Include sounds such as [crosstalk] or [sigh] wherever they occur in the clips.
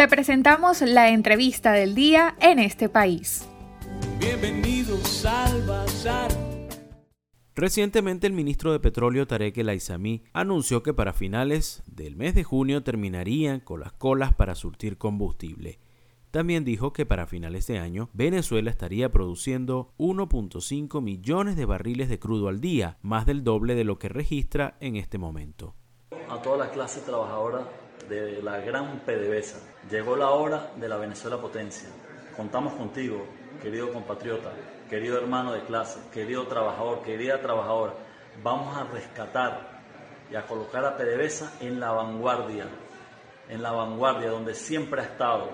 Te presentamos la entrevista del día en este país. Bienvenidos al Bazar. Recientemente el ministro de Petróleo Tarek El Aizami anunció que para finales del mes de junio terminarían con las colas para surtir combustible. También dijo que para finales de año Venezuela estaría produciendo 1.5 millones de barriles de crudo al día, más del doble de lo que registra en este momento. A toda la clase trabajadora de la gran PDVSA, llegó la hora de la Venezuela potencia. Contamos contigo, querido compatriota, querido hermano de clase, querido trabajador, querida trabajadora. Vamos a rescatar y a colocar a PDVSA en la vanguardia, en la vanguardia donde siempre ha estado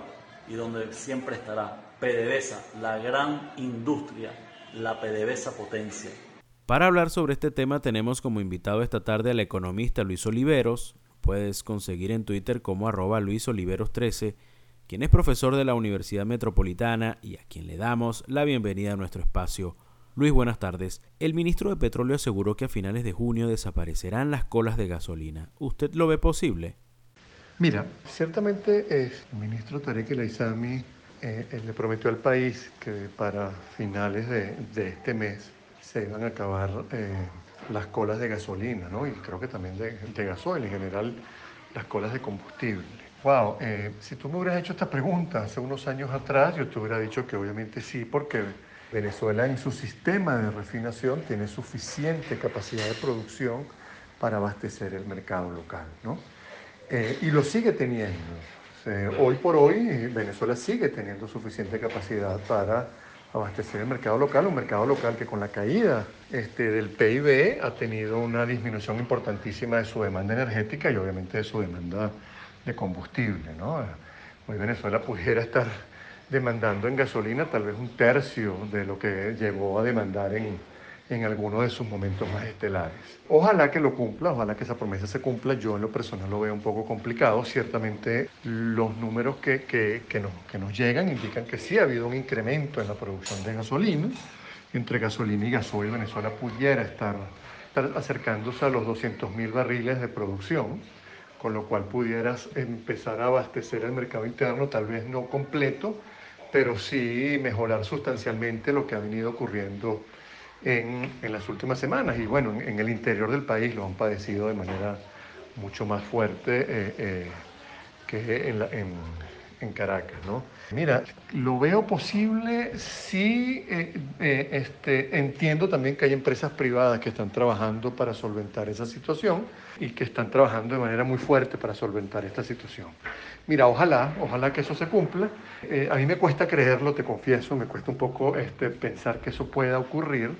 y donde siempre estará. PDVSA, la gran industria, la PDVSA potencia. Para hablar sobre este tema tenemos como invitado esta tarde al economista Luis Oliveros. Puedes conseguir en Twitter como arroba Luis Oliveros 13, quien es profesor de la Universidad Metropolitana y a quien le damos la bienvenida a nuestro espacio. Luis, buenas tardes. El ministro de Petróleo aseguró que a finales de junio desaparecerán las colas de gasolina. ¿Usted lo ve posible? Mira, ciertamente el ministro Tarek El eh, le prometió al país que para finales de, este mes se iban a acabar eh, las colas de gasolina, ¿no? Y creo que también de, de gasoil, en general las colas de combustible. Wow, eh, si tú me hubieras hecho esta pregunta hace unos años atrás, yo te hubiera dicho que obviamente sí, porque Venezuela en su sistema de refinación tiene suficiente capacidad de producción para abastecer el mercado local, ¿no? Eh, y lo sigue teniendo. hoy por hoy Venezuela sigue teniendo suficiente capacidad para abastecer el mercado local, un mercado local que con la caída este, del PIB ha tenido una disminución importantísima de su demanda energética y obviamente de su demanda de combustible. ¿no? Hoy Venezuela pudiera estar demandando en gasolina tal vez un tercio de lo que llegó a demandar en, en alguno de sus momentos más estelares. Ojalá que lo cumpla, ojalá que esa promesa se cumpla. Yo en lo personal lo veo un poco complicado. Ciertamente los números que, que, nos, que nos llegan indican que sí ha habido un incremento en la producción de gasolina. Entre gasolina y gasoil Venezuela pudiera estar, estar acercándose a los 200 mil barriles de producción, con lo cual pudieras empezar a abastecer el mercado interno, tal vez no completo, pero sí mejorar sustancialmente lo que ha venido ocurriendo en, en las últimas semanas. Y bueno, en, el interior del país lo han padecido de manera mucho más fuerte eh, eh, que en, la, en, Caracas. ¿no? Mira, lo veo posible, sí eh, este, entiendo también que hay empresas privadas que están trabajando para solventar esa situación y que están trabajando de manera muy fuerte para solventar esta situación. Mira, ojalá, ojalá que eso se cumpla. a mí me cuesta creerlo, te confieso, me cuesta un poco este, pensar que eso pueda ocurrir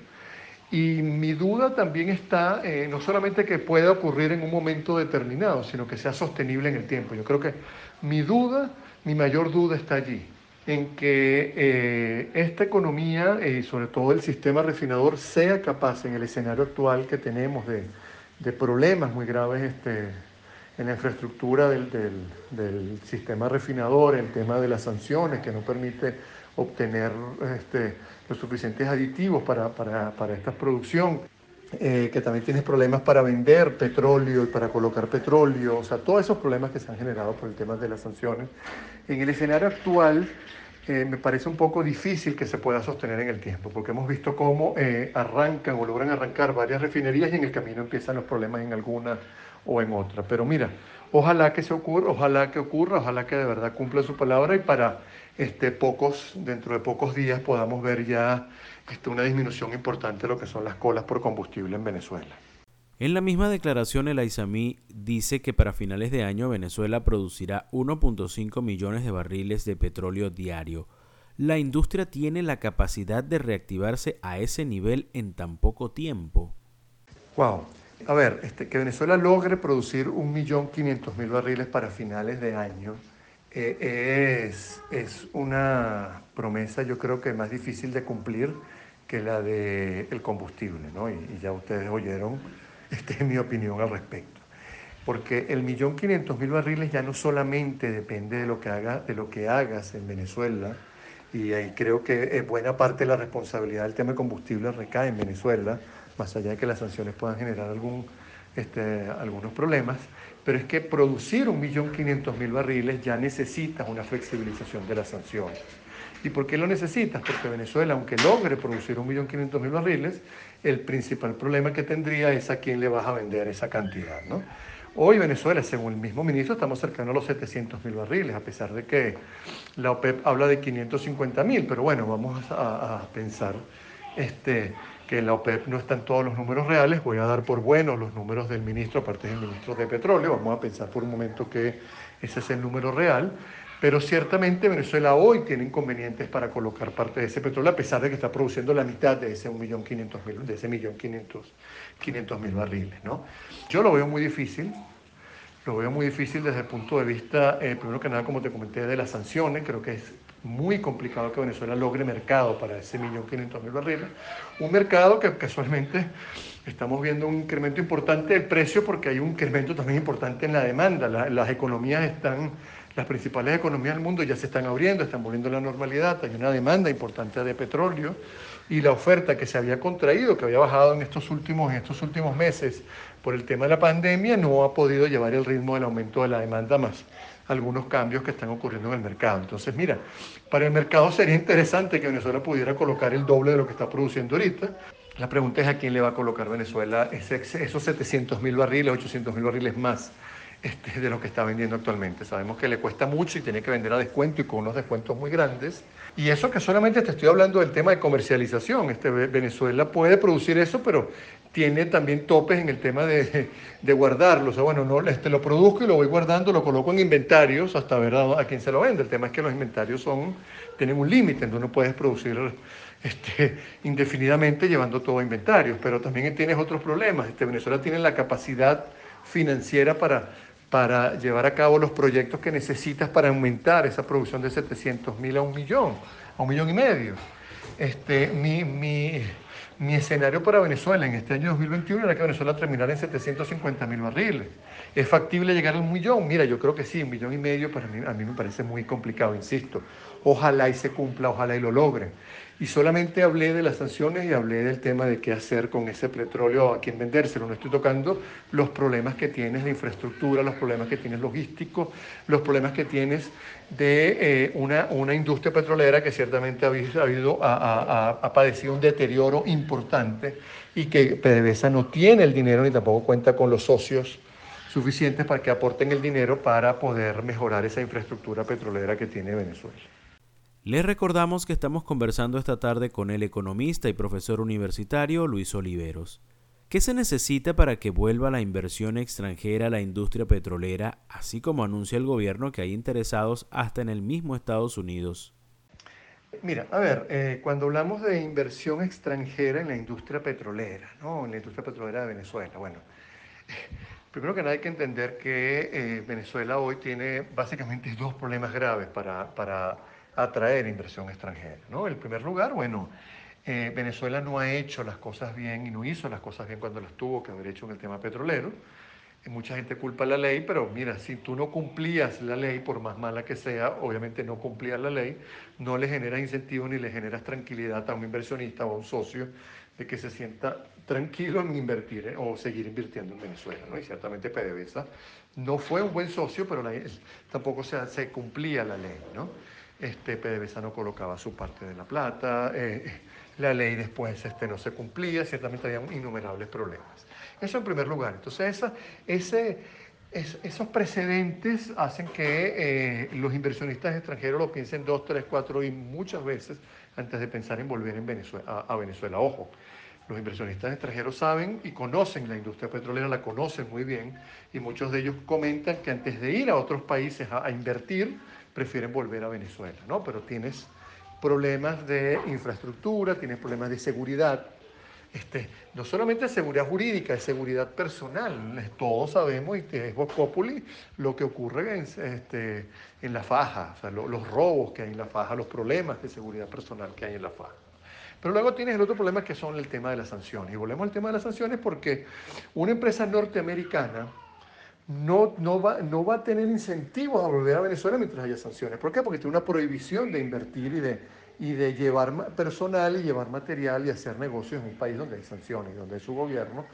y mi duda también está eh, no solamente que pueda ocurrir en un momento determinado, sino que sea sostenible en el tiempo. Yo creo que mi duda, mi mayor duda está allí, en que eh, esta economía y sobre todo el sistema refinador sea capaz en el escenario actual que tenemos de, problemas muy graves este, en la infraestructura del, sistema refinador, el tema de las sanciones que no permite obtener este, los suficientes aditivos para esta producción, eh, que también tienes problemas para vender petróleo y para colocar petróleo, o sea, todos esos problemas que se han generado por el tema de las sanciones. En el escenario actual eh, me parece un poco difícil que se pueda sostener en el tiempo, porque hemos visto cómo eh, arrancan o logran arrancar varias refinerías y en el camino empiezan los problemas en alguna o en otra. Pero mira, ojalá que se ocurra, ojalá que ocurra, ojalá que de verdad cumpla su palabra y para este, pocos, dentro de pocos días podamos ver ya este, una disminución importante de lo que son las colas por combustible en Venezuela. En la misma declaración, el Aizami dice que para finales de año Venezuela producirá 1.5 millones de barriles de petróleo diario. ¿La industria tiene la capacidad de reactivarse a ese nivel en tan poco tiempo? Wow. A ver, este, que Venezuela logre producir 1.500.000 barriles para finales de año es, es, una promesa yo creo que más difícil de cumplir que la del el combustible, ¿no? Y, ya ustedes oyeron [laughs] este, mi opinión al respecto. Porque el millón quinientos mil barriles ya no solamente depende de lo, que haga, de lo que hagas en Venezuela, y ahí creo que buena parte de la responsabilidad del tema de combustible recae en Venezuela, más allá de que las sanciones puedan generar algún, este, algunos problemas, pero es que producir 1.500.000 barriles ya necesitas una flexibilización de las sanciones. ¿Y por qué lo necesitas? Porque Venezuela, aunque logre producir 1.500.000 barriles, el principal problema que tendría es a quién le vas a vender esa cantidad. ¿no? Hoy Venezuela, según el mismo ministro, estamos cercanos a los 700.000 barriles, a pesar de que la OPEP habla de 550.000, pero bueno, vamos a, pensar este, que la OPEP no están todos los números reales, voy a dar por buenos los números del ministro, aparte del ministro de Petróleo, vamos a pensar por un momento que ese es el número real, pero ciertamente Venezuela hoy tiene inconvenientes para colocar parte de ese petróleo, a pesar de que está produciendo la mitad de ese 1.500.000 de ese 1.500.000 barriles. ¿no? Yo lo veo muy difícil, lo veo muy difícil desde el punto de vista, eh, primero que nada, como te comenté, de las sanciones. Creo que es muy complicado que Venezuela logre mercado para ese 1.500.000 barriles. Un mercado que casualmente estamos viendo un incremento importante del precio porque hay un incremento también importante en la demanda. las economías están las principales economías del mundo ya se están abriendo, están volviendo a la normalidad, hay una demanda importante de petróleo y la oferta que se había contraído, que había bajado en estos últimos, en estos últimos meses por el tema de la pandemia, no ha podido llevar el ritmo del aumento de la demanda más algunos cambios que están ocurriendo en el mercado. Entonces, mira, para el mercado sería interesante que Venezuela pudiera colocar el doble de lo que está produciendo ahorita. La pregunta es a quién le va a colocar Venezuela esos 700 mil barriles, 800 mil barriles más este, de lo que está vendiendo actualmente. Sabemos que le cuesta mucho y tiene que vender a descuento y con unos descuentos muy grandes. Y eso que solamente te estoy hablando del tema de comercialización. Este, Venezuela puede producir eso, pero tiene también topes en el tema de, de guardarlo. O sea, bueno, no, este, lo produzco y lo voy guardando, lo coloco en inventarios hasta ver a, quién se lo vende. El tema es que los inventarios son, tienen un límite, entonces no puedes producir este, indefinidamente llevando todo a inventarios. Pero también tienes otros problemas. Este, Venezuela tiene la capacidad financiera para para llevar a cabo los proyectos que necesitas para aumentar esa producción de 700 mil a un millón, a un millón y medio. Este, mi, mi, mi, escenario para Venezuela en este año 2021 era que Venezuela terminara en 750 mil barriles. ¿Es factible llegar a un millón? Mira, yo creo que sí, un millón y medio para mí, a mí me parece muy complicado, insisto. Ojalá y se cumpla, ojalá y lo logren. Y solamente hablé de las sanciones y hablé del tema de qué hacer con ese petróleo, a quién vendérselo. No estoy tocando los problemas que tienes de infraestructura, los problemas que tienes logísticos, los problemas que tienes de eh, una, una, industria petrolera que ciertamente ha, habido, ha, padecido un deterioro importante y que PDVSA no tiene el dinero ni tampoco cuenta con los socios suficientes para que aporten el dinero para poder mejorar esa infraestructura petrolera que tiene Venezuela. Les recordamos que estamos conversando esta tarde con el economista y profesor universitario Luis Oliveros. ¿Qué se necesita para que vuelva la inversión extranjera a la industria petrolera, así como anuncia el gobierno que hay interesados hasta en el mismo Estados Unidos? Mira, a ver, eh, cuando hablamos de inversión extranjera en la industria petrolera, ¿no? en la industria petrolera de Venezuela, bueno, [laughs] primero que nada hay que entender que eh, Venezuela hoy tiene básicamente dos problemas graves para, para atraer inversión extranjera. ¿no? En primer lugar, bueno, eh, Venezuela no ha hecho las cosas bien y no hizo las cosas bien cuando las tuvo que haber hecho en el tema petrolero. Y mucha gente culpa la ley, pero mira, si tú no cumplías la ley, por más mala que sea, obviamente no cumplías la ley, no le generas incentivos ni le generas tranquilidad a un inversionista o a un socio de que se sienta tranquilo en invertir eh, o seguir invirtiendo en Venezuela. ¿no? Y ciertamente PDVSA no fue un buen socio, pero tampoco se, se cumplía la ley. ¿no? Este, PDVSA no colocaba su parte de la plata, eh, la ley después este, no se cumplía, ciertamente había innumerables problemas. Eso en primer lugar. Entonces, ese, esos precedentes hacen que eh, los inversionistas extranjeros lo piensen dos, tres, cuatro y muchas veces antes de pensar en volver a, Venezuela. Ojo, los inversionistas extranjeros saben y conocen la industria petrolera, la conocen muy bien y muchos de ellos comentan que antes de ir a otros países a invertir, prefieren volver a Venezuela, ¿no? Pero tienes problemas de infraestructura, tienes problemas de seguridad, este, no solamente seguridad jurídica, es seguridad personal. Todos sabemos, y es Vox Populi, lo que ocurre en, este, en la faja, los robos que hay en la faja, los problemas de seguridad personal que hay en la faja. Pero luego tienes el otro problema que son el tema de las sanciones. Y volvemos al tema de las sanciones porque una empresa norteamericana no, no, va, no va a tener incentivos a volver a Venezuela mientras haya sanciones. ¿Por qué? Porque tiene una prohibición de invertir y de, y de llevar personal y llevar material y hacer negocios en un país donde hay sanciones, donde su gobierno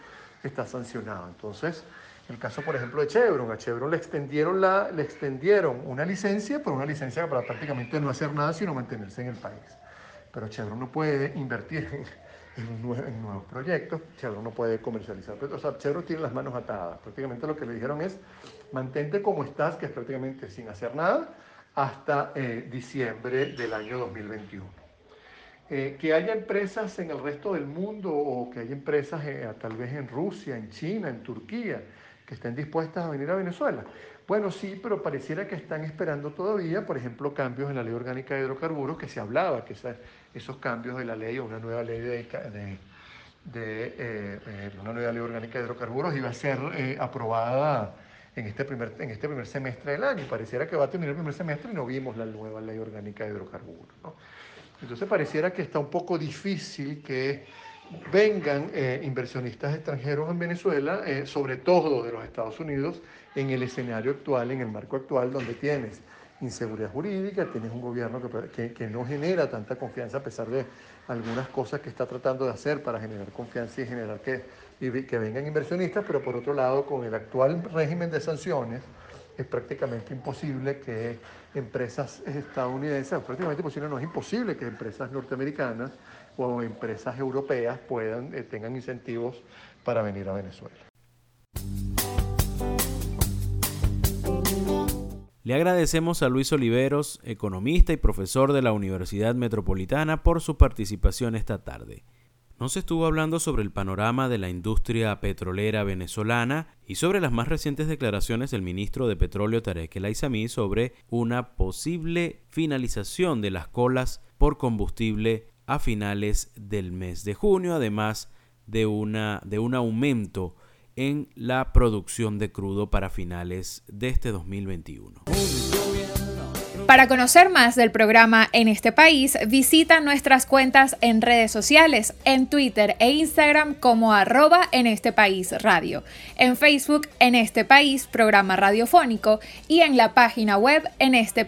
está sancionado. Entonces, El caso, por ejemplo, de Chevron. A Chevron le extendieron, la, le extendieron una licencia, pero una licencia para prácticamente no hacer nada, sino mantenerse en el país. Pero Chevron no puede invertir en, nuevos proyectos, Chevron no puede comercializar. O sea, tiene las manos atadas. Prácticamente lo que le dijeron es, mantente como estás, que es prácticamente sin hacer nada, hasta eh, diciembre del año 2021. Eh, que haya empresas en el resto del mundo o que haya empresas eh, tal vez en Rusia, en China, en Turquía, que estén dispuestas a venir a Venezuela. Bueno, sí, pero pareciera que están esperando todavía, por ejemplo, cambios en la ley orgánica de hidrocarburos, que se hablaba que esos cambios de la ley o una nueva ley de, de, una nueva ley orgánica de hidrocarburos iba a ser aprobada en este, primer, en este primer semestre del año. Pareciera que va a terminar el primer semestre y no vimos la nueva ley orgánica de hidrocarburos. Entonces pareciera que está un poco difícil que vengan eh, inversionistas extranjeros en Venezuela, eh, sobre todo de los Estados Unidos, en el escenario actual, en el marco actual, donde tienes inseguridad jurídica, tienes un gobierno que, que, no genera tanta confianza a pesar de algunas cosas que está tratando de hacer para generar confianza y generar que que vengan inversionistas, pero por otro lado, con el actual régimen de sanciones, es prácticamente imposible que empresas estadounidenses, prácticamente imposible, no es imposible que empresas norteamericanas o empresas europeas puedan, eh, tengan incentivos para venir a Venezuela. Le agradecemos a Luis Oliveros, economista y profesor de la Universidad Metropolitana, por su participación esta tarde. Nos estuvo hablando sobre el panorama de la industria petrolera venezolana y sobre las más recientes declaraciones del ministro de Petróleo Tarek El Aizami sobre una posible finalización de las colas por combustible a finales del mes de junio, además de, una, de un aumento en la producción de crudo para finales de este 2021. Para conocer más del programa en este país, visita nuestras cuentas en redes sociales, en Twitter e Instagram como arroba en este país radio, en Facebook en este país programa radiofónico y en la página web en este